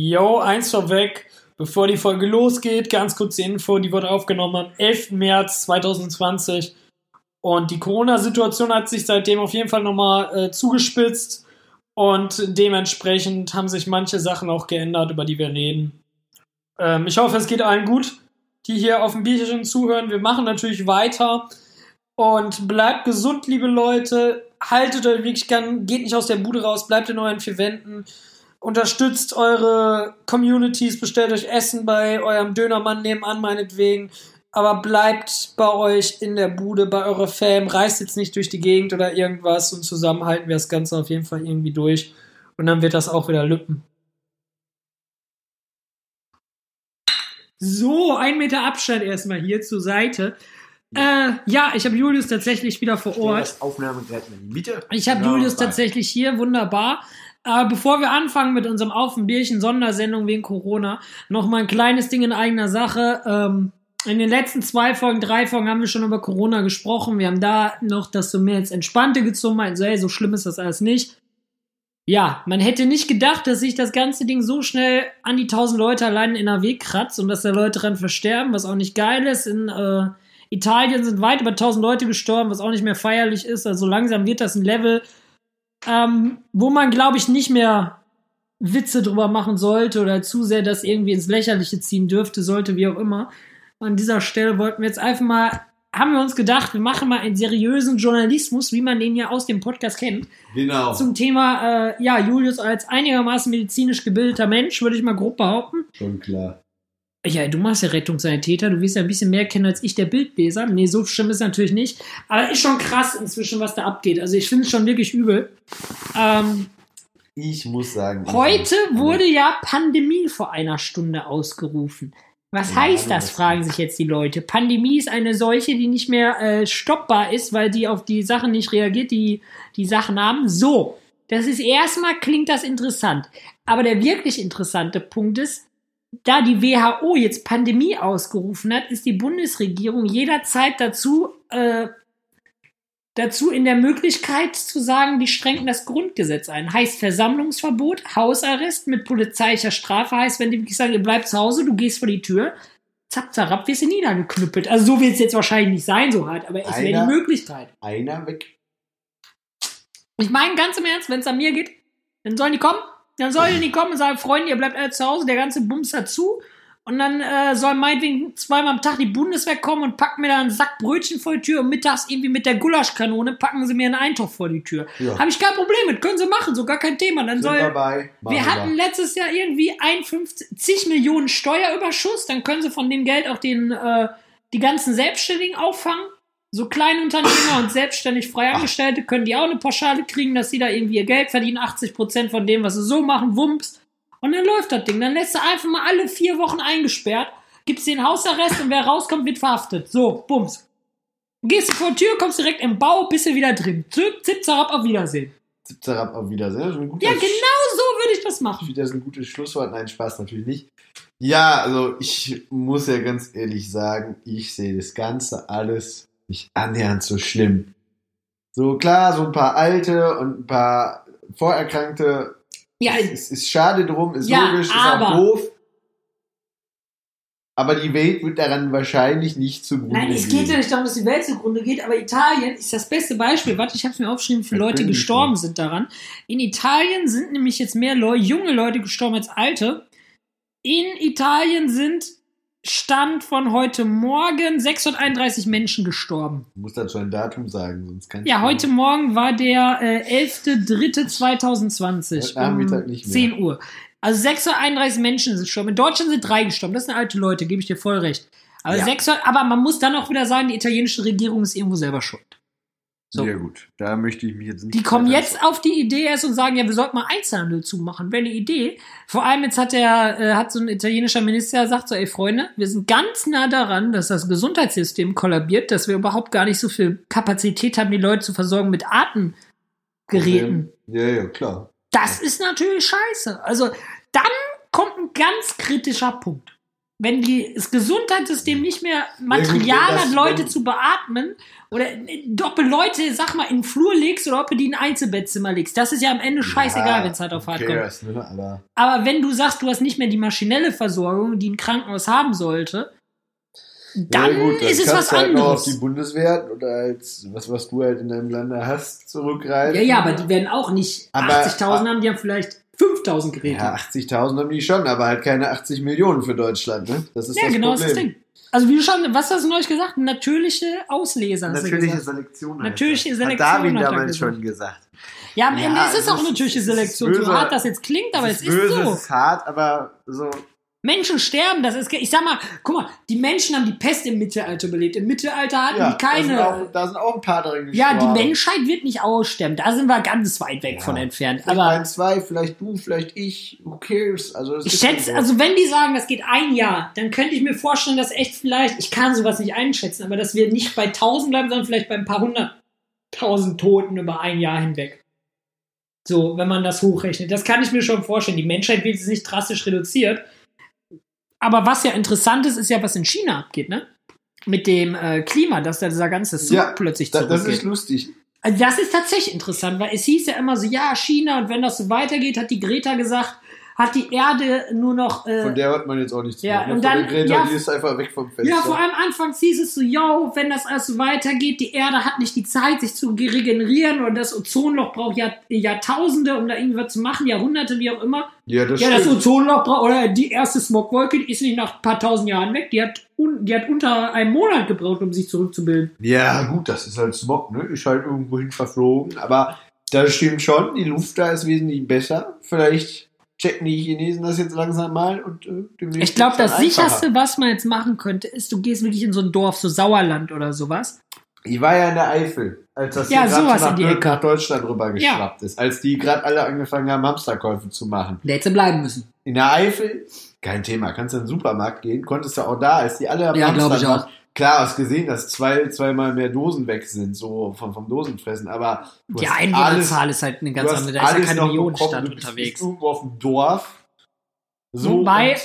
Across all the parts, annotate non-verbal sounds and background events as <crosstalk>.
Yo, eins vorweg, bevor die Folge losgeht, ganz kurze Info, die wurde aufgenommen am 11. März 2020 und die Corona-Situation hat sich seitdem auf jeden Fall nochmal äh, zugespitzt und dementsprechend haben sich manche Sachen auch geändert, über die wir reden. Ähm, ich hoffe, es geht allen gut, die hier auf dem Bierchen zuhören. Wir machen natürlich weiter und bleibt gesund, liebe Leute. Haltet euch wirklich gern, geht nicht aus der Bude raus, bleibt in euren vier Wänden unterstützt eure Communities, bestellt euch Essen bei eurem Dönermann nebenan meinetwegen, aber bleibt bei euch in der Bude, bei eurer Fam, reist jetzt nicht durch die Gegend oder irgendwas und zusammen halten wir das Ganze auf jeden Fall irgendwie durch und dann wird das auch wieder lüppen. So, ein Meter Abstand erstmal hier zur Seite. Ja, äh, ja ich habe Julius tatsächlich wieder vor Ort. Das Aufnahmegerät in die Mitte. Ich habe genau, Julius tatsächlich hier, wunderbar. Aber bevor wir anfangen mit unserem Auf ein Bierchen Sondersendung wegen Corona, noch mal ein kleines Ding in eigener Sache. Ähm, in den letzten zwei Folgen, drei Folgen haben wir schon über Corona gesprochen. Wir haben da noch das so mehr ins Entspannte gezogen, meinten so, hey, so schlimm ist das alles nicht. Ja, man hätte nicht gedacht, dass sich das ganze Ding so schnell an die 1000 Leute allein in NRW kratzt und dass da Leute dran versterben, was auch nicht geil ist. In äh, Italien sind weit über 1000 Leute gestorben, was auch nicht mehr feierlich ist. Also langsam wird das ein Level, ähm, wo man, glaube ich, nicht mehr Witze drüber machen sollte oder zu sehr das irgendwie ins Lächerliche ziehen dürfte, sollte, wie auch immer. An dieser Stelle wollten wir jetzt einfach mal, haben wir uns gedacht, wir machen mal einen seriösen Journalismus, wie man den ja aus dem Podcast kennt. Genau. Zum Thema, äh, ja, Julius als einigermaßen medizinisch gebildeter Mensch, würde ich mal grob behaupten. Schon klar. Ja, du machst ja Rettungssanitäter, du wirst ja ein bisschen mehr kennen als ich, der Bildleser. Nee, so schlimm ist natürlich nicht. Aber ist schon krass inzwischen, was da abgeht. Also ich finde es schon wirklich übel. Ähm, ich muss sagen. Heute wurde ja Pandemie vor einer Stunde ausgerufen. Was ja, heißt das, fragen sich jetzt die Leute. Pandemie ist eine Seuche, die nicht mehr äh, stoppbar ist, weil die auf die Sachen nicht reagiert, die die Sachen haben. So, das ist erstmal, klingt das interessant. Aber der wirklich interessante Punkt ist, da die WHO jetzt Pandemie ausgerufen hat, ist die Bundesregierung jederzeit dazu, äh, dazu in der Möglichkeit zu sagen, die strengen das Grundgesetz ein. Heißt Versammlungsverbot, Hausarrest mit polizeilicher Strafe, heißt, wenn die wirklich sagen, ihr bleibt zu Hause, du gehst vor die Tür, zack, zack, wirst du niedergeknüppelt. Also so wird es jetzt wahrscheinlich nicht sein, so hart, aber es wäre die Möglichkeit. Einer weg. Ich meine ganz im Ernst, wenn es an mir geht, dann sollen die kommen, dann sollen die kommen und sagen, Freunde, ihr bleibt alle zu Hause, der ganze Bums dazu. Und dann äh, soll meinetwegen zweimal am Tag die Bundeswehr kommen und packen mir da einen Sack Brötchen vor die Tür und mittags irgendwie mit der Gulaschkanone packen sie mir einen Eintopf vor die Tür. Ja. Habe ich kein Problem mit, können sie machen, so gar kein Thema. Dann soll, dabei. wir hatten letztes Jahr irgendwie 51 Millionen Steuerüberschuss, dann können sie von dem Geld auch den, äh, die ganzen Selbstständigen auffangen. So Kleinunternehmer und selbstständig Freiangestellte können die auch eine Pauschale kriegen, dass sie da irgendwie ihr Geld verdienen, 80 Prozent von dem, was sie so machen, Wumps. Und dann läuft das Ding. Dann lässt du einfach mal alle vier Wochen eingesperrt, gibst den Hausarrest und wer rauskommt, wird verhaftet. So, Bums. Gehst du vor die Tür, kommst direkt im Bau, bist du wieder drin. Zip, zip, zarab, auf Wiedersehen. Zip, zarab, auf Wiedersehen. ja, genau so würde ich das machen. Das ist ein gutes Schlusswort. Nein, Spaß natürlich nicht. Ja, also ich muss ja ganz ehrlich sagen, ich sehe das Ganze alles nicht annähernd so schlimm. So klar, so ein paar alte und ein paar Vorerkrankte. Ja, es ist schade drum, ist ja, logisch, ist auch doof. Aber die Welt wird daran wahrscheinlich nicht zugrunde Nein, es geht ja nicht darum, dass die Welt zugrunde geht, aber Italien ist das beste Beispiel. Warte, ich habe es mir aufgeschrieben, wie viele Leute gestorben sind daran. In Italien sind nämlich jetzt mehr Leute, junge Leute gestorben als alte. In Italien sind Stand von heute Morgen 631 Menschen gestorben. Du musst dazu ein Datum sagen, sonst kann ich. Ja, heute Morgen war der äh, 11.3.2020. Nachmittag um nicht mehr. 10 Uhr. Also 631 Menschen sind gestorben. In Deutschland sind drei gestorben. Das sind alte Leute, gebe ich dir voll recht. Aber, ja. 600, aber man muss dann auch wieder sagen, die italienische Regierung ist irgendwo selber schuld. So. Ja gut, da möchte ich mich jetzt nicht. Die kommen jetzt auf die Idee erst und sagen, ja, wir sollten mal Einzelhandel zumachen. Wäre eine Idee. Vor allem jetzt hat der, äh, hat so ein italienischer Minister gesagt, so, ey Freunde, wir sind ganz nah daran, dass das Gesundheitssystem kollabiert, dass wir überhaupt gar nicht so viel Kapazität haben, die Leute zu versorgen mit Atemgeräten. Ja, ja, klar. Das ist natürlich scheiße. Also dann kommt ein ganz kritischer Punkt. Wenn die, das Gesundheitssystem nicht mehr Material das- hat, Leute zu beatmen, oder ob du Leute, sag mal, in den Flur legst oder ob du die in ein Einzelbettzimmer legst, das ist ja am Ende scheißegal, wenn es halt auf hart kommt. cares, ne? Aber Aber wenn du sagst, du hast nicht mehr die maschinelle Versorgung, die ein Krankenhaus haben sollte, dann ja, gut, ist es was halt noch auf die anderes. Bundeswehr oder als was, was du halt in deinem Lande hast, zurückgreifen. Ja, ja, aber die werden auch nicht Aber- 80.000 haben, die haben vielleicht 5.000 Geräte. Ja, 80.000 haben die schon, aber halt keine 80 Millionen für Deutschland, ne? Das ist Ja, das genau, Problem. das ist das Ding. Also wie du schon, was hast du neulich gesagt? Natürliche Ausleser. Natürliche gesagt. Selektion. Natürliche. Selektion, Hat Darwin hat damals gesagt. schon gesagt. Ja, am Ja, Ende ist es auch ist- natürliche Selektion. So böse. hart das jetzt klingt, aber es ist böse, so. es ist hart, aber so. Menschen sterben, das ist, ich sag mal, guck mal, die Menschen haben die Pest im Mittelalter überlebt. Im Mittelalter hatten Ja, die keine. Da sind, auch, da sind auch ein paar drin ja, die gestorben. Menschheit wird nicht aussterben. Da sind wir ganz weit weg Ja. von entfernt. Vielleicht Aber ein, zwei, vielleicht du, vielleicht ich. Who cares? Also, ich schätze, so. also wenn die sagen, das geht ein Jahr, dann könnte ich mir vorstellen, dass echt vielleicht, ich kann sowas nicht einschätzen, aber dass wir nicht bei 1000 bleiben, sondern vielleicht bei ein paar hunderttausend Toten über ein Jahr hinweg. So, wenn man das hochrechnet. Das kann ich mir schon vorstellen. Die Menschheit wird jetzt nicht drastisch reduziert. Aber was ja interessant ist, ist ja, was in China abgeht, ne? Mit dem äh, Klima, dass da dieser ganze Zug Ja, plötzlich zurückgeht. das ist lustig. Also das ist tatsächlich interessant, weil es hieß ja immer so, ja, China, und wenn das so weitergeht, hat die Greta gesagt, hat die Erde nur noch. Äh, Von der hört man jetzt auch nichts Ja, mehr. und dann- Greta, ja, die ist einfach weg vom Fenster. ja, vor allem anfangs hieß es so, yo, wenn das alles so weitergeht, die Erde hat nicht die Zeit, sich zu regenerieren und das Ozonloch braucht Jahr, Jahrtausende, um da irgendwas zu machen, Jahrhunderte, wie auch immer. ja, das Ja, das. Ozonloch braucht, oder die erste Smogwolke, die ist nicht nach ein paar tausend Jahren weg, die hat, un, die hat unter einem Monat gebraucht, um sich zurückzubilden. Ja, gut, das ist halt Smog, ne? Ist halt irgendwohin verflogen. Aber das stimmt schon, die Luft da ist wesentlich besser. Vielleicht checken die Chinesen das jetzt langsam mal und äh, Ich glaube, das sicherste, was man jetzt machen könnte, ist, du gehst wirklich in so ein Dorf, so Sauerland oder sowas. Ich war ja in der Eifel, als das Ja, sowas nach, in die Ecke. nach Deutschland rüber geschwappt ist. Als die gerade alle angefangen haben, Hamsterkäufe zu machen. Der hätte bleiben müssen. In der Eifel, kein Thema, kannst du in den Supermarkt gehen, konntest du auch da, als die alle am Ja, glaub Hamstern ich auch. Klar, hast gesehen, dass zwei, zweimal mehr Dosen weg sind, so vom, vom Dosenfressen, aber Die hast Einwohnerzahl ist halt eine ganz andere. Da ist ja alles keine Millionenstadt unterwegs. Irgendwo auf dem Dorf. So, Wobei,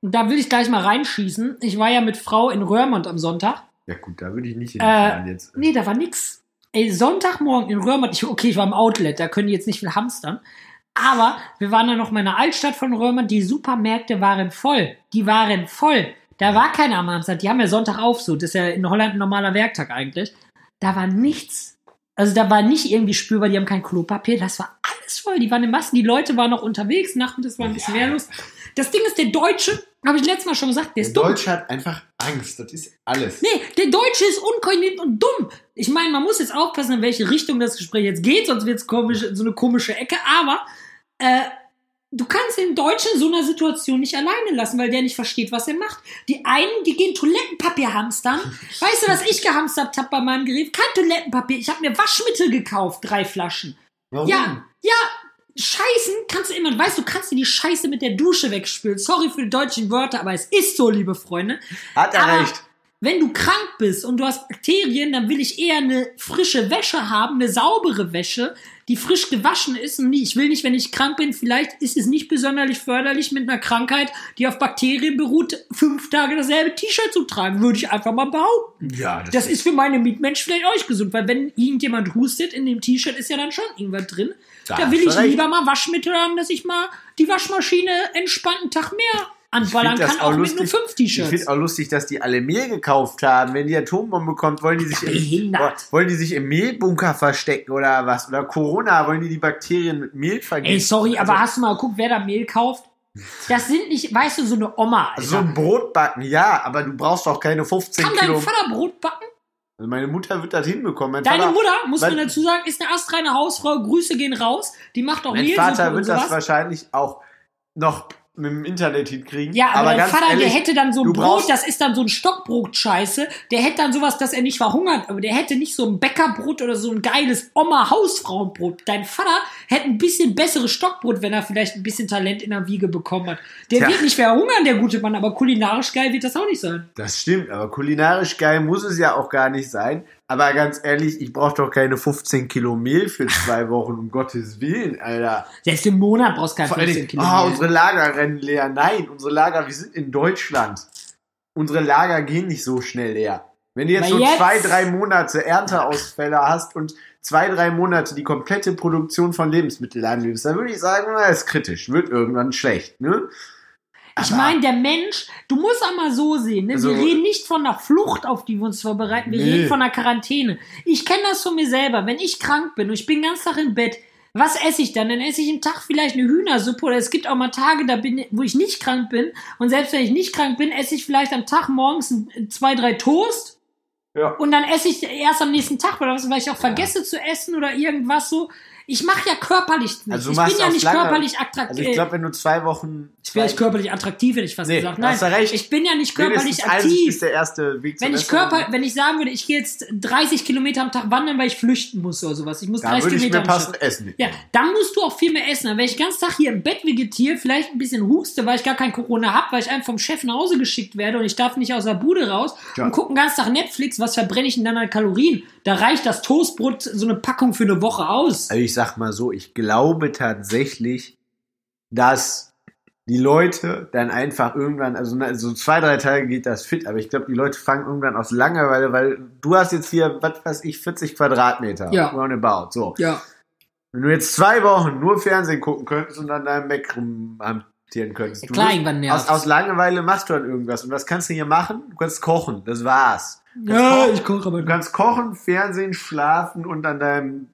da will ich gleich mal reinschießen. Ich war ja mit Frau in Röhrmond am Sonntag. ja gut, da würde ich nicht Äh, hinfahren jetzt. Nee, da war nix. Ey, Sonntagmorgen in Röhrmond, ich, okay, ich war im Outlet, da können die jetzt nicht viel hamstern. Aber wir waren dann noch mal in der Altstadt von Röhrmond, die Supermärkte waren voll. Die waren voll. Da war keiner am Hamstern. Die haben ja Sonntag auf, so. Das ist ja in Holland ein normaler Werktag eigentlich. Da war nichts. Also da war nicht irgendwie spürbar, die haben kein Klopapier, das war alles voll. Die waren in Massen, die Leute waren noch unterwegs, nachmittags war ein bisschen mehr los. Das Ding ist, der Deutsche, habe ich letztes Mal schon gesagt, der Der ist dumm. Deutsche hat einfach Angst, das ist alles. Nee, der Deutsche ist unkoordiniert und dumm. Ich meine, man muss jetzt aufpassen, in welche Richtung das Gespräch jetzt geht, sonst wird es komisch, so eine komische Ecke. Aber äh, du kannst den Deutschen in so einer Situation nicht alleine lassen, weil der nicht versteht, was er macht. Die einen, die gehen Toilettenpapier hamstern. <laughs> Weißt du, was ich gehamstert habe bei meinem Gerät? Kein Toilettenpapier. Ich habe mir Waschmittel gekauft, drei Flaschen. Warum? Ja, ja, Scheißen kannst du immer, weißt du, kannst dir die Scheiße mit der Dusche wegspülen. Sorry für die deutschen Wörter, aber es ist so, liebe Freunde. Hat er Aber recht. Wenn du krank bist und du hast Bakterien, dann will ich eher eine frische Wäsche haben, eine saubere Wäsche, die frisch gewaschen ist. Und ich will nicht, wenn ich krank bin, vielleicht ist es nicht besonders förderlich mit einer Krankheit, die auf Bakterien beruht, fünf Tage dasselbe T-Shirt zu tragen, würde ich einfach mal behaupten. Ja, Das ist für meine Mitmenschen vielleicht auch nicht gesund, weil wenn irgendjemand hustet, in dem T-Shirt ist ja dann schon irgendwas drin. Da Da, will ich recht. lieber mal Waschmittel haben, dass ich mal die Waschmaschine entspannt einen Tag mehr anballern kann, auch auch, mit lustig. nur fünf Ich T-Shirts. finde auch lustig, dass die alle Mehl gekauft haben. Wenn die Atombombe kommt, wollen die sich im, wollen die sich im Mehlbunker verstecken oder was? Oder Corona, wollen die die Bakterien mit Mehl vergiften? Ey, sorry, Also- aber hast du mal geguckt, wer da Mehl kauft? Das sind nicht, weißt du, so eine Oma. Alter. So ein Brot backen, ja, aber du brauchst doch keine 15 Kann dein Kilo. Vater Brot backen? Also meine Mutter wird das hinbekommen. Mein Deine Vater, Mutter, muss man dazu sagen, ist eine astreine Hausfrau. Grüße gehen raus. Die macht auch mein Mehlsuppe Vater wird das wahrscheinlich auch noch mit dem Internet hinkriegen. Ja, aber, dein ganz Vater, ehrlich, der hätte dann so ein Brot, das ist dann so ein Stockbrot-Scheiße. Der hätte dann sowas, dass er nicht verhungert. Aber der hätte nicht so ein Bäckerbrot oder so ein geiles Oma-Hausfrauenbrot. Dein Vater hätte ein bisschen besseres Stockbrot, wenn er vielleicht ein bisschen Talent in der Wiege bekommen hat. Der Tja. wird nicht verhungern, der gute Mann, aber kulinarisch geil wird das auch nicht sein. Das stimmt, aber kulinarisch geil muss es ja auch gar nicht sein. Aber ganz ehrlich, ich brauche doch keine 15 Kilo Mehl für zwei Wochen, um Gottes Willen, Alter. Selbst im Monat brauchst du keine Vor allen 15 Dingen, Kilo. ah, Mehl. unsere Lager rennen leer. Nein, unsere Lager, wir sind in Deutschland. Unsere Lager gehen nicht so schnell leer. Wenn du jetzt Aber so jetzt- zwei, drei Monate Ernteausfälle hast und zwei, drei Monate die komplette Produktion von Lebensmitteln anlegst, dann würde ich sagen, na, ist kritisch, wird irgendwann schlecht, ne? Ich meine, der Mensch, du musst auch mal so sehen, ne? Also- wir reden nicht von einer Flucht, auf die wir uns vorbereiten, wir Nee. reden von einer Quarantäne. Ich kenne das von mir selber. Wenn ich krank bin und ich bin den ganzen Tag im Bett, was esse ich dann? Dann esse ich am Tag vielleicht eine Hühnersuppe oder es gibt auch mal Tage, da bin, wo ich nicht krank bin. Und selbst wenn ich nicht krank bin, esse ich vielleicht am Tag morgens ein, zwei, drei Toast. Ja. Und dann esse ich erst am nächsten Tag oder was, weil ich auch vergesse zu essen oder irgendwas so. Ich mache ja körperlich nichts. Also ich bin ja nicht lange- körperlich attraktiv. Also ich glaube, wenn du zwei Wochen. Ich wäre nicht körperlich attraktiv, hätte ich fast Nee, gesagt. Nein, hast du recht. ich bin ja nicht körperlich aktiv. ist der erste Weg Wenn ich. Körper, wenn ich sagen würde, ich gehe jetzt 30 Kilometer am Tag wandern, weil ich flüchten muss oder sowas. Ich muss Da 30 würde ich Kilometer mir passend essen. Ja, dann musst du auch viel mehr essen. Aber wenn ich den ganzen Tag hier im Bett vegetiere, vielleicht ein bisschen huste, weil ich gar kein Corona habe, weil ich einfach vom Chef nach Hause geschickt werde und ich darf nicht aus der Bude raus Ja. und gucke den ganzen Tag Netflix, was verbrenne ich denn dann an Kalorien? Da reicht das Toastbrot so eine Packung für eine Woche aus. Also ich sag mal so, ich glaube tatsächlich, dass die Leute dann einfach irgendwann, also so zwei, drei Tage geht das fit, aber ich glaube, die Leute fangen irgendwann aus Langeweile, weil du hast jetzt hier, was weiß ich, 40 Quadratmeter. Ja. Roundabout, so. Ja. Wenn du jetzt zwei Wochen nur Fernsehen gucken könntest und an deinem Mac rumhantieren könntest. du Klar, wirst- irgendwann aus, aus Langeweile machst du dann irgendwas. Und was kannst du hier machen? Du kannst kochen, das war's. Ja, kochen, ich koche aber Du kannst kochen, Fernsehen, schlafen und an deinem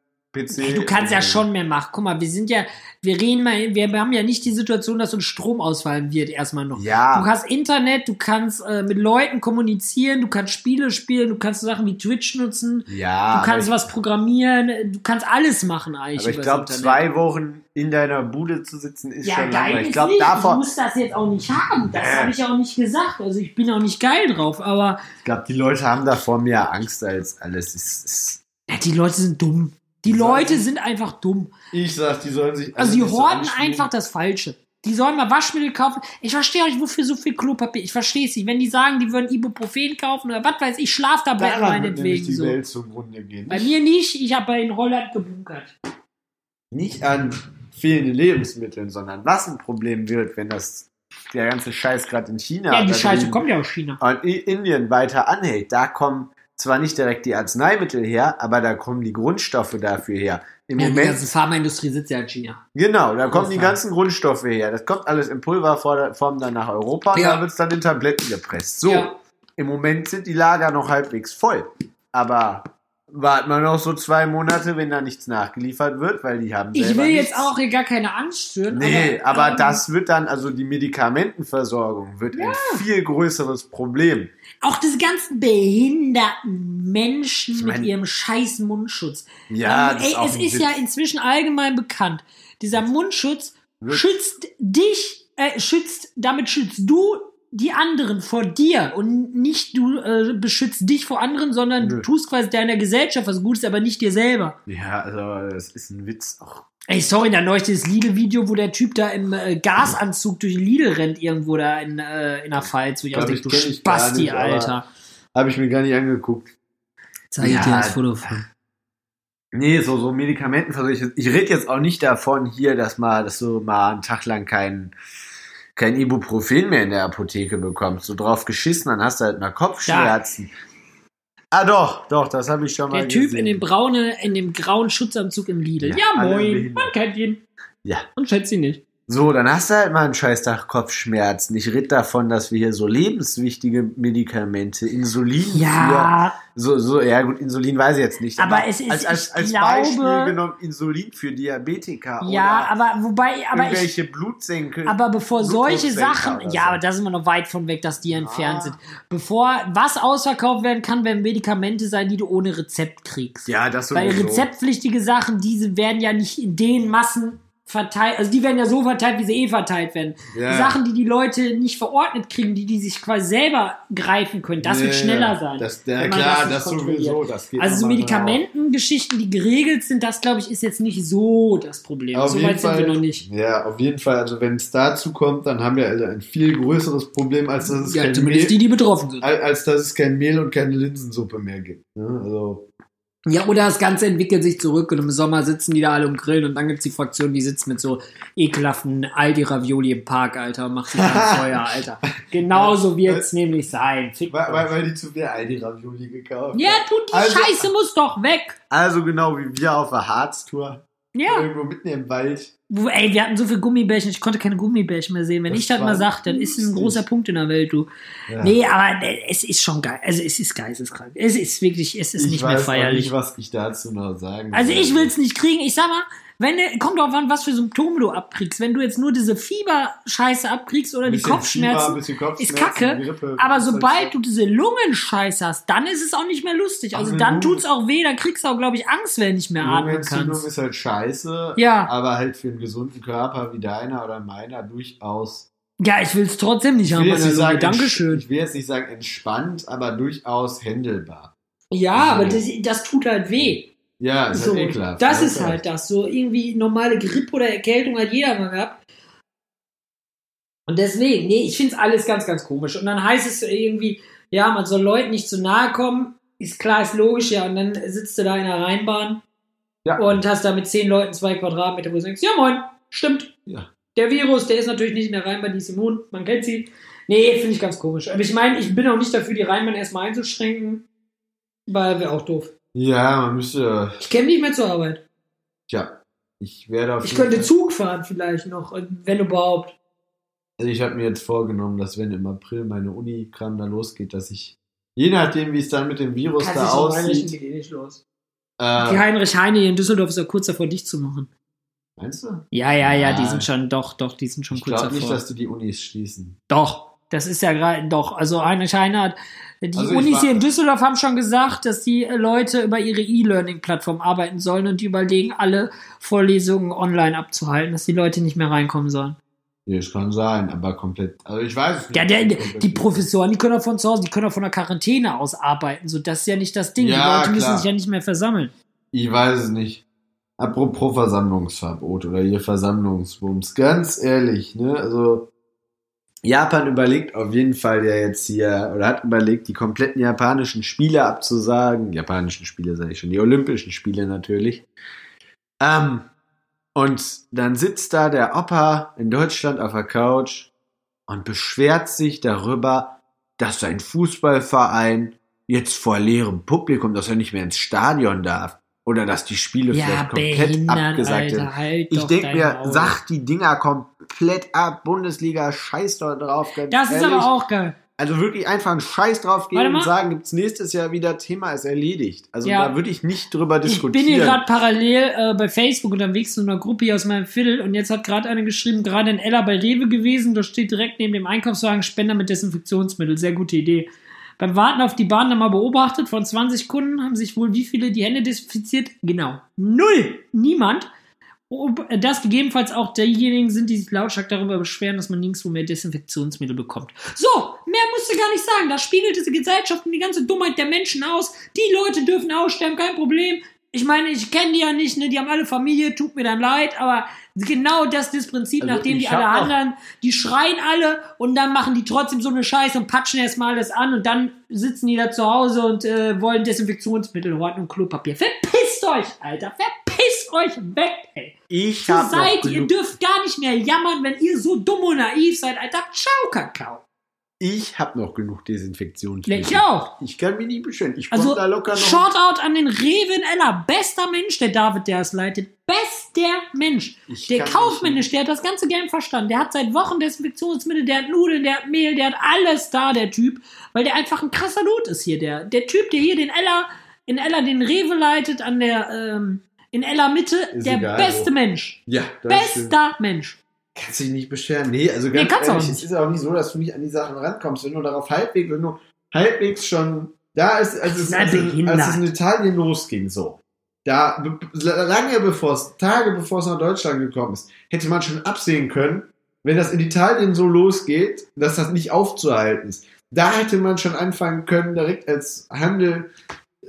PC. Du kannst ja schon mehr machen. Guck mal, wir sind ja, wir reden mal, wir haben ja nicht die Situation, dass uns Strom ausfallen wird erstmal noch. Ja. Du hast Internet, du kannst äh, mit Leuten kommunizieren, du kannst Spiele spielen, du kannst so Sachen wie Twitch nutzen, Ja. du kannst was programmieren, du kannst alles machen eigentlich. Aber ich glaube, zwei Wochen in deiner Bude zu sitzen ist ja, schon geil langweilig. Ich glaube, nicht. Du musst das jetzt auch nicht haben. Das habe ich auch nicht gesagt. Also ich bin auch nicht geil drauf, aber ich glaube, die Leute haben davor mehr Angst als alles. Ist, ist ja, die Leute sind dumm. Die Die Leute sollen- sind einfach dumm. ich sag, die sollen sich. Also die horten einfach das Falsche. Die sollen mal Waschmittel kaufen. Ich verstehe auch nicht, wofür so viel Klopapier. Ich verstehe es nicht. Wenn die sagen, die würden Ibuprofen kaufen oder was weiß ich, Schlaftabletten Daran wird meinetwegen die so. Welt zugrunde gehen. Bei mir nicht. Ich habe in Holland gebunkert. nicht an fehlenden Lebensmitteln, sondern was ein Problem wird, wenn das der ganze Scheiß gerade in China Ja, die Scheiße kommt ja aus China. und Indien weiter anhält. Da kommen zwar nicht direkt die Arzneimittel her, aber da kommen die Grundstoffe dafür her. Im Ja, die Moment ganze Pharmaindustrie sitzt ja in China. Genau, da kommen die ganzen Grundstoffe her. Das kommt alles in Pulverform dann nach Europa und Ja. da wird es dann in Tabletten gepresst. So, Ja. im Moment sind die Lager noch halbwegs voll. Aber warten wir noch so zwei Monate, wenn da nichts nachgeliefert wird, weil die haben Ich will nichts. jetzt auch hier gar keine Angst schüren. Nee, aber, ähm, das wird dann, also die Medikamentenversorgung wird ein viel größeres Problem. Auch diese ganzen behinderten Menschen Ich mit mein- ihrem scheiß Mundschutz. Ja, Ähm, das ist ey, auch es ist Witz. ja inzwischen allgemein bekannt. Dieser Mundschutz schützt dich, äh, schützt, damit schützt du die anderen vor dir und nicht du äh, beschützt dich vor anderen, sondern du Nö. tust quasi deiner Gesellschaft was Gutes, aber nicht dir selber. Ja, also das ist ein Witz. Auch Ey, sorry, da neulich dieses Lidl-Video, wo der Typ da im äh, Gasanzug durch Lidl rennt, irgendwo da in, äh, in der Pfalz, wo ich auch denke, ich, du ich Spasti, nicht, Alter. habe ich mir gar nicht angeguckt. Zeig ich Ja, dir das Foto von. Nee, so, so Medikamentenversorgung. Ich, ich rede jetzt auch nicht davon hier, dass mal, dass du mal einen Tag lang kein, kein Ibuprofen mehr in der Apotheke bekommst. So drauf geschissen, dann hast du halt mal Kopfschmerzen. Ah doch, doch, das habe ich schon mal Der Typ gesehen. in dem braune, in dem grauen Schutzanzug im Lidl. Ja, Ja, moin. Man kennt ihn. Ja. Und schätzt ihn nicht. So, dann hast du halt mal einen Scheißtag Kopfschmerzen. Ich rede davon, dass wir hier so lebenswichtige Medikamente, Insulin Ja, für, so, so, ja gut, Insulin weiß ich jetzt nicht. Aber es ist- als, als, ich als glaube- Beispiel genommen Insulin für Diabetiker ja, oder aber wobei, aber ich, irgendwelche Blutsenkel. aber bevor solche Sachen, oder ja, so. aber da sind wir noch weit von weg, dass die entfernt Ah. sind. Bevor was ausverkauft werden kann, werden Medikamente sein, die du ohne Rezept kriegst. Ja, das Weil sowieso. rezeptpflichtige Sachen, diese werden ja nicht in den Massen verteilt, also die werden ja so verteilt, wie sie eh verteilt werden. Ja. Sachen, die die Leute nicht verordnet kriegen, die die sich quasi selber greifen können, das wird Ja, schneller sein. Das, ja, klar, das, kontrolliert. sowieso. Das geht Also so Medikamentengeschichten, die geregelt sind, das glaube ich ist jetzt nicht so das Problem. Auf so weit sind wir Fall- noch nicht. Ja, auf jeden Fall. Also wenn es dazu kommt, dann haben wir also ein viel größeres Problem, als dass es Ja, kein zumindest die, Mehl, die betroffen sind. als als dass es kein Mehl und keine Linsensuppe mehr gibt. Ne? Also Ja, oder das Ganze entwickelt sich zurück und im Sommer sitzen die da alle um Grillen und dann gibt's die Fraktion, die sitzt mit so ekelhaften Aldi-Ravioli im Park, Alter, und macht sich ein <laughs> Feuer, Alter. Genauso wird's nämlich sein. Weil, weil, weil die zu viel Aldi-Ravioli gekauft ja, haben. tut die Also- Scheiße muss doch weg. Also genau wie wir auf der Harztour. Ja. Irgendwo mitten im Wald. Ey, wir hatten so viele Gummibärchen, ich konnte keine Gummibärchen mehr sehen. Wenn Das ich das mal sag, dann ist es ein großer Punkt in der Welt, du. Ja. Nee, aber äh, es ist schon geil. Also es ist geisteskrank. Es ist wirklich, es ist ich nicht weiß mehr feierlich. nicht, was ich dazu noch sagen Also ich will's nicht kriegen. Ich sag mal, wenn du, kommt drauf an, was für Symptome du abkriegst. Wenn du jetzt nur diese Fieberscheiße abkriegst oder die Kopfschmerzen, Fieber, Kopfschmerzen, ist kacke. Grippe, aber ist halt sobald du diese Lungenscheiße hast, dann ist es auch nicht mehr lustig. Also Aber dann tut's auch weh, dann kriegst du auch, glaube ich, Angst, wenn du nicht mehr atmen Lungenentzündung kannst. ist halt scheiße, Ja. aber halt für einen gesunden Körper wie deiner oder meiner durchaus. Ja, ich will's trotzdem nicht Ich haben, will, jetzt nicht sagen, Dankeschön. ich will jetzt nicht sagen entspannt, aber durchaus händelbar. Ja, aber das, das tut halt weh. Ja, ist So, halt ekelhaft. das Ja, ist klar. halt das. So irgendwie normale Grippe oder Erkältung hat jeder mal gehabt. Und deswegen, nee, ich find's alles ganz, ganz komisch. Und dann heißt es irgendwie, ja, man soll Leuten nicht zu nahe kommen. Ist klar, ist logisch, ja. Und dann sitzt du da in der Rheinbahn Ja. und hast da mit zehn Leuten zwei Quadratmeter, wo du denkst, ja moin, stimmt. Ja. Der Virus, der ist natürlich nicht in der Rheinbahn, die ist immun, man kennt sie. Nee, finde ich ganz komisch. Aber ich meine, ich bin auch nicht dafür, die Rheinbahn erstmal einzuschränken, weil wäre auch doof. Ja, man müsste. Ich käme nicht mehr zur Arbeit. Tja, ich werde auf Ich jeden könnte Fall- Zug fahren vielleicht noch, wenn überhaupt. Also ich habe mir jetzt vorgenommen, dass wenn im April meine Uni-Kram da losgeht, dass ich, je nachdem, wie es dann mit dem Virus Kannst da aussieht, geht eh nicht los. äh, Die Heinrich Heine hier in Düsseldorf ist ja kurz davor, dich zu machen. meinst du? Ja, ja, ja, die Ja. sind schon, doch, doch, die sind schon Ich kurz glaube davor. nicht, dass die die Unis schließen. doch, das ist ja gerade, doch, also Heinrich Heine hat, die Also Unis hier in Düsseldorf haben schon gesagt, dass die Leute über ihre E-Learning-Plattform arbeiten sollen und die überlegen, alle Vorlesungen online abzuhalten, dass die Leute nicht mehr reinkommen sollen. Ja, es kann sein, aber komplett. Also ich weiß es nicht. Ja, der, die. Professoren, die können auch von zu Hause, die können auch von der Quarantäne aus arbeiten. So, das ist ja nicht das Ding. Ja, die Leute müssen sich ja nicht mehr versammeln. Ich weiß es nicht. Apropos Versammlungsverbot oder hier Versammlungsbums. Ganz ehrlich, ne? Also Japan überlegt auf jeden Fall ja jetzt hier, oder hat überlegt, die kompletten japanischen Spiele abzusagen. Japanischen Spiele sage ich schon, die Olympischen Spiele natürlich. Ähm, und dann sitzt da der Opa in Deutschland auf der Couch und beschwert sich darüber, dass sein Fußballverein jetzt vor leerem Publikum, dass er nicht mehr ins Stadion darf. Oder dass die Spiele Ja, vielleicht komplett abgesagt sind. Halt Ich denke mir, Maul. sag die Dinger komplett ab. Bundesliga, scheiß dort drauf. Das ist ehrlich. aber auch geil. Also wirklich einfach einen Scheiß drauf geben und sagen, gibt's nächstes Jahr wieder, Thema ist erledigt. Also Ja. da würde ich nicht drüber Ich diskutieren. bin hier gerade parallel äh, bei Facebook unterwegs in einer Gruppe hier aus meinem Viertel und jetzt hat gerade eine geschrieben, gerade in Ella bei Rewe gewesen, da steht direkt neben dem Einkaufswagen Spender mit Desinfektionsmittel. Sehr gute Idee. Beim Warten auf die Bahn dann mal beobachtet, von 20 Kunden haben sich wohl wie viele die Hände desinfiziert? Genau. Null! Niemand. Ob das gegebenenfalls auch diejenigen sind, die sich lautstark darüber beschweren, dass man nirgendwo mehr Desinfektionsmittel bekommt. So, mehr musst du gar nicht sagen. Das spiegelt diese Gesellschaft und die ganze Dummheit der Menschen aus. Die Leute dürfen aussterben, kein Problem. Ich meine, ich kenne die ja nicht, ne? Die haben alle Familie, tut mir dann leid, aber genau das ist das Prinzip, Also nachdem die alle anderen, die schreien alle und dann machen die trotzdem so eine Scheiße und patschen erstmal alles an und dann sitzen die da zu Hause und äh, wollen Desinfektionsmittel horten und Klopapier. Verpisst euch, Alter, verpisst euch weg, ey. ich So hab seid ihr, dürft gar nicht mehr jammern, wenn ihr so dumm und naiv seid, Alter. Ciao, Kakao. Ich habe noch genug Desinfektionsmittel. ich auch. Ich kann mich nicht beschweren. Ich Also, da locker noch. Shoutout an den Reven Eller. Bester Mensch, der David, der es leitet. Bester Mensch. Ich Der kaufmännisch, der hat das Ganze gern verstanden. Der hat seit Wochen Desinfektionsmittel, der hat Nudeln, der hat Mehl, der hat alles da, der Typ. Weil der einfach ein krasser Dude ist hier. Der, der Typ, der hier den Eller, in Eller den Rewe leitet, an der, ähm, in Eller Mitte, Ist der egal, beste wo. Mensch. Ja, das. Bester Mensch. Kannst dich nicht beschweren. Nee, also ganz du auch ehrlich, es ist auch nicht so, dass du nicht an die Sachen rankommst. Wenn du darauf halbwegs, wenn du halbwegs schon da ist, als es, als, als es in Italien losging, so. da, lange bevor es, Tage bevor es nach Deutschland gekommen ist, hätte man schon absehen können, wenn das in Italien so losgeht, dass das nicht aufzuhalten ist. Da hätte man schon anfangen können, direkt als Handel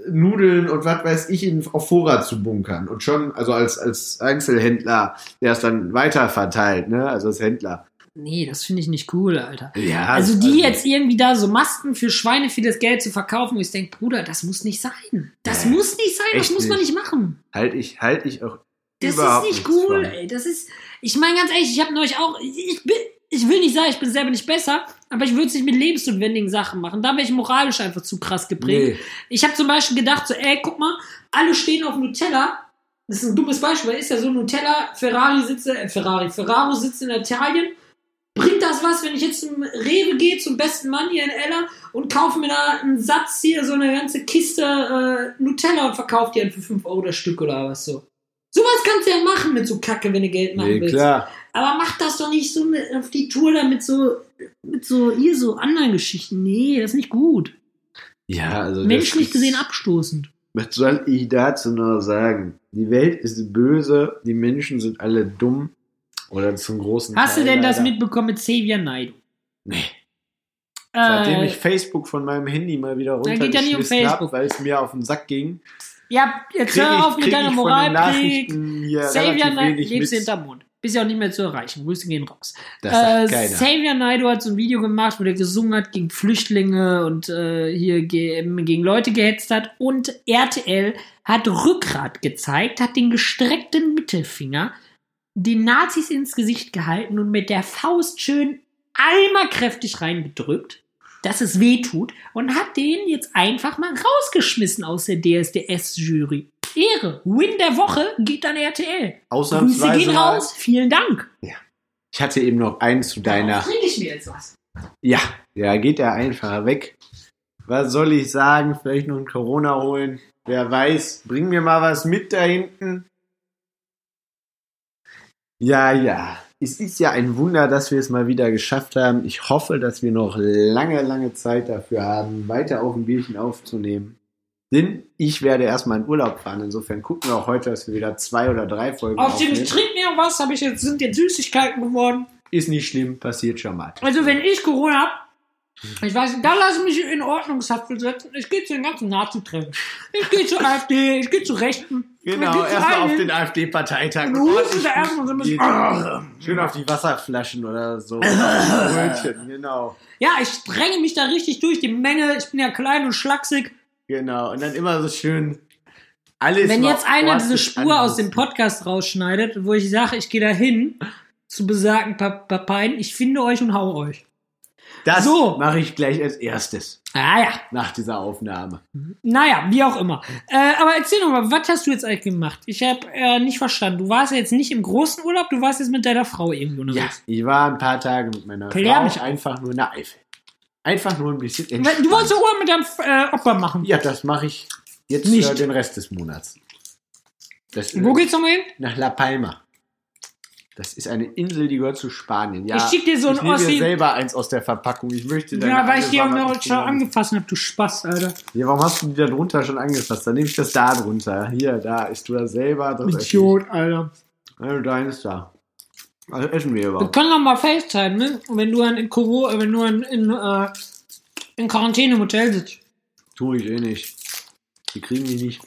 Nudeln und was weiß ich in, auf Vorrat zu bunkern. Und schon, also als, als Einzelhändler, der es dann weiter verteilt, ne? Also als Händler. Nee, das finde ich nicht cool, Alter. Ja, Also die jetzt irgendwie da so Masken für Schweine für das Geld zu verkaufen, wo ich denke, Bruder, das muss nicht sein. Das Nee, muss nicht sein, das muss man nicht. nicht machen. Halte ich, halte ich auch Das ist nicht cool, von. ey. Das ist, ich meine ganz ehrlich, ich habe neulich auch, ich bin, ich will nicht sagen, ich bin selber nicht besser, aber ich würde es nicht mit lebensnotwendigen Sachen machen. Da wäre ich moralisch einfach zu krass geprägt. Nee. Ich habe zum Beispiel gedacht, so, ey, guck mal, alle stehen auf Nutella. Das ist ein dummes Beispiel, weil ist ja so Nutella, Ferrari sitze, äh, Ferrari, Ferraro sitzt in Italien. Bringt das was, wenn ich jetzt zum Rewe gehe, zum besten Mann hier in Ella und kaufe mir da einen Satz hier, so eine ganze Kiste äh, Nutella und verkaufe die dann für 5 Euro das Stück oder was so. Sowas kannst du ja machen mit so Kacke, wenn du Geld machen Nee, willst. klar. Aber mach das doch nicht so mit, auf die Tour da mit so, mit so, hier so anderen Geschichten. Nee, das ist nicht gut. Ja, also das Menschlich ist- gesehen abstoßend. Was soll ich dazu noch sagen? Die Welt ist böse, die Menschen sind alle dumm. Oder zum großen Hast Teil du denn das leider. mitbekommen mit Xavier Naidoo? Nee. Seitdem Äh, ich Facebook von meinem Handy mal wieder geht ja um runtergeschmissen habe, Facebook. weil es mir auf den Sack ging, ja, jetzt kriege hör auf ich, mit deiner ich von den Moralpredigt. Nachrichten hier Xavier Naidoo lebst hinterm Mond. Bist ja auch nicht mehr zu erreichen. Grüße gehen raus. Das sagt Äh. Xavier Naidoo hat so ein Video gemacht, wo der gesungen hat gegen Flüchtlinge und äh, hier ge gegen Leute gehetzt hat. Und RTL hat Rückgrat gezeigt, hat den gestreckten Mittelfinger den Nazis ins Gesicht gehalten und mit der Faust schön einmal kräftig reingedrückt, dass es weh tut und hat den jetzt einfach mal rausgeschmissen aus der DSDS-Jury. Ehre. Win der Woche geht an RTL. Grüße Ausnahmsweise gehen mal. raus. Vielen Dank. Ich hatte eben noch einen zu deiner. Trinke ich mir jetzt was. Ja, ja, geht er einfach weg. Was soll ich sagen? Vielleicht noch ein Corona holen. Wer weiß. Bring mir mal was mit da hinten. Ja, ja. Es ist ja ein Wunder, dass wir es mal wieder geschafft haben. Ich hoffe, dass wir noch lange, lange Zeit dafür haben, weiter auf ein Bierchen aufzunehmen. Denn ich werde erstmal in Urlaub fahren. Insofern gucken wir auch heute, dass wir wieder zwei oder drei Folgen Auf dem. Trink mir was, habe ich jetzt, sind jetzt Süßigkeiten geworden. Ist nicht schlimm, passiert schon mal. Also wenn ich Corona hab, ich weiß nicht, da lasse ich mich in Ordnungshaft setzen. Ich gehe zu den ganzen Nazi-Treffen. Ich gehe zur <laughs> AfD, ich gehe zu Rechten. Genau, erstmal auf den AfD-Parteitag. Und du hustest da erstmal so ein bisschen. Schön auf die Wasserflaschen oder so. <laughs> Brötchen, genau. Ja, ich dränge mich da richtig durch die Menge. Ich bin ja klein und schlaksig. Genau. Und dann immer so schön alles. Wenn jetzt einer diese Spur aus dem. Podcast rausschneidet, wo ich sage, ich gehe da hin zu besagten Pa- Papeien, ich finde euch und hau euch. Das So. mache ich gleich als erstes Ah ja, nach dieser Aufnahme. naja, wie auch immer. Äh, aber erzähl doch mal, was hast du jetzt eigentlich gemacht? Ich habe äh, nicht verstanden. Du warst ja jetzt nicht im großen Urlaub, du warst jetzt mit deiner Frau irgendwo Ja, unterwegs. ich war ein paar Tage mit meiner Klär Frau mich einfach nur in der Eifel. Einfach nur ein bisschen entspannt. Du wolltest Urlaub mit deinem äh, Opa machen. Ja, das mache ich jetzt Nicht. für den Rest des Monats. Das, Wo geht's nochmal hin? Nach La Palma. Das ist eine Insel, die gehört zu Spanien. Ja, Ich schick dir so ein ich nehme Ossi- mir selber eins aus der Verpackung. Ich möchte Ja, weil ich die auch noch schon angefasst habe, du Spaß, Alter. Ja, warum hast du die da drunter schon angefasst? Dann nehme ich das da drunter. Hier, da, ist du da selber. Das Idiot, Alter. Ja, deins da. Also essen wir Wir überhaupt. können noch mal FaceTime, ne? Wenn du dann in Corona, wenn du dann in, äh, in Quarantäne im Hotel sitzt. Tue ich eh nicht. Die kriegen die nicht.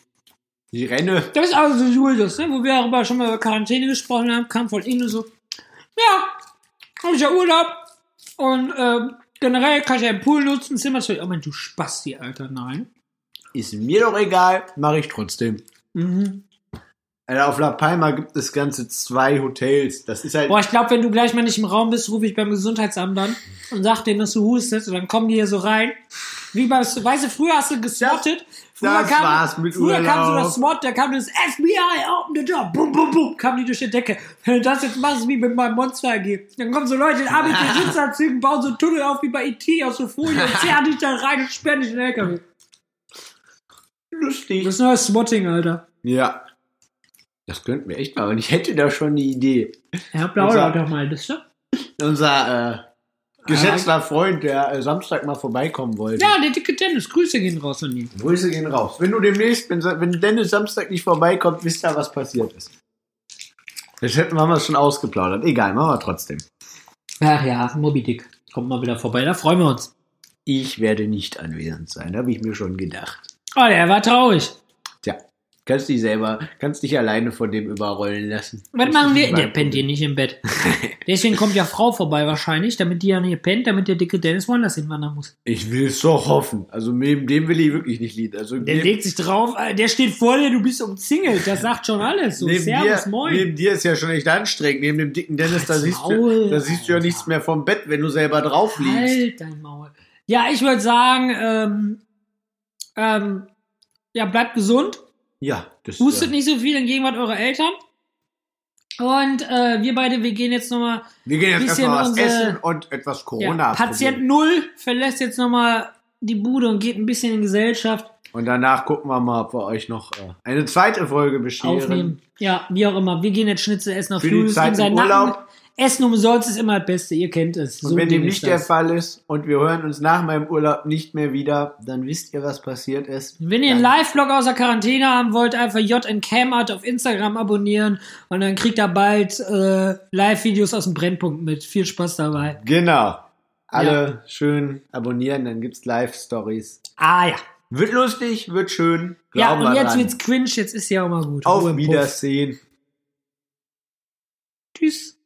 Die renne. Das ist also Julius, ne? Wo wir darüber schon mal über Quarantäne gesprochen haben, kam von Ihnen so, ja, hab ich ja Urlaub und ähm, generell kann ich ja den Pool nutzen, Zimmer zu. Oh mein, du Spasti, Alter, nein. Ist mir doch egal, mache ich trotzdem. Mhm. Also auf La Palma gibt es ganze zwei Hotels. Das ist halt. Boah, ich glaube, wenn du gleich mal nicht im Raum bist, rufe ich beim Gesundheitsamt an und sag denen, dass du hustest und dann kommen die hier so rein. Wie bei, weißt du, früher hast du geswattet. Früher das war's mit Früher kam so Urlaub. das SWAT, da kam das FBI, open the door, bum, bum, bum, kam die durch die Decke. Wenn du das jetzt machst, wie mit meinem Monster AG, dann kommen so Leute in <laughs> ABT-Sitzanzügen, bauen so einen Tunnel auf wie bei E.T. aus so Folie und <laughs> zerren dich da rein und sperren dich in den LKW. lustig. Das ist neues Swatting, Alter. Ja. Das könnten wir echt mal. Und ich hätte da schon die Idee. Ja, plaudert doch mal, das ist Unser, äh, geschätzter Freund, der äh, Samstag mal vorbeikommen wollte. Ja, der dicke Dennis. Grüße gehen raus an ihn. Grüße gehen raus. Wenn du demnächst, wenn, wenn Dennis Samstag nicht vorbeikommt, wisst ihr, was passiert ist. Das hätten wir mal schon ausgeplaudert. Egal, machen wir trotzdem. Ach ja, Moby Dick. Kommt mal wieder vorbei. Da freuen wir uns. Ich werde nicht anwesend sein, habe ich mir schon gedacht. Oh, der war traurig. Kannst dich selber, kannst dich alleine von dem überrollen lassen. Was Das machen wir? nicht Der pennt hier nicht im Bett. <laughs> Deswegen kommt ja Frau vorbei wahrscheinlich, damit die ja hier pennt, damit der dicke Dennis woanders hinwandern muss. Ich will es doch hoffen. Also neben dem will ich wirklich nicht liegen. Also Der legt sich drauf, äh, der steht vor dir, du bist umzingelt. Das <laughs> sagt schon alles. So, neben, Servus, dir, moin. neben dir ist ja schon echt anstrengend. Neben dem dicken Dennis, da siehst, Maul, du, da siehst du ja nichts mehr vom Bett, wenn du selber drauf liegst. Halt dein Maul. Ja, ich würde sagen, ähm, ähm, ja, bleibt gesund. Ja, das Hustet ja. nicht so viel in Gegenwart eurer Eltern. Und äh, wir beide, wir gehen jetzt nochmal. Wir gehen jetzt erstmal was essen und etwas Corona. Ja, Patient Null verlässt jetzt nochmal die Bude und geht ein bisschen in Gesellschaft Und danach gucken wir mal, ob wir euch noch äh, eine zweite Folge bescheren. aufnehmen. Ja, wie auch immer. Wir gehen jetzt Schnitzel essen auf Für die Julius Zeit in seinen im Nacken. Essen umsonst ist immer das Beste, ihr kennt es. Und wenn dem nicht der. Fall ist und wir hören uns nach meinem Urlaub nicht mehr wieder, dann wisst ihr, was passiert ist. Wenn ihr einen Live-Blog aus der Quarantäne haben wollt, einfach JN Camart auf Instagram abonnieren und dann kriegt ihr bald äh, Live-Videos aus dem Brennpunkt mit. Viel Spaß dabei. Genau. Alle schön abonnieren, dann gibt's Live-Stories. Ah ja. Wird lustig, wird schön. Ja, Glauben und wir jetzt dran. wird's cringe, jetzt ist ja auch mal gut. Auf im Puff. Wiedersehen. Tschüss.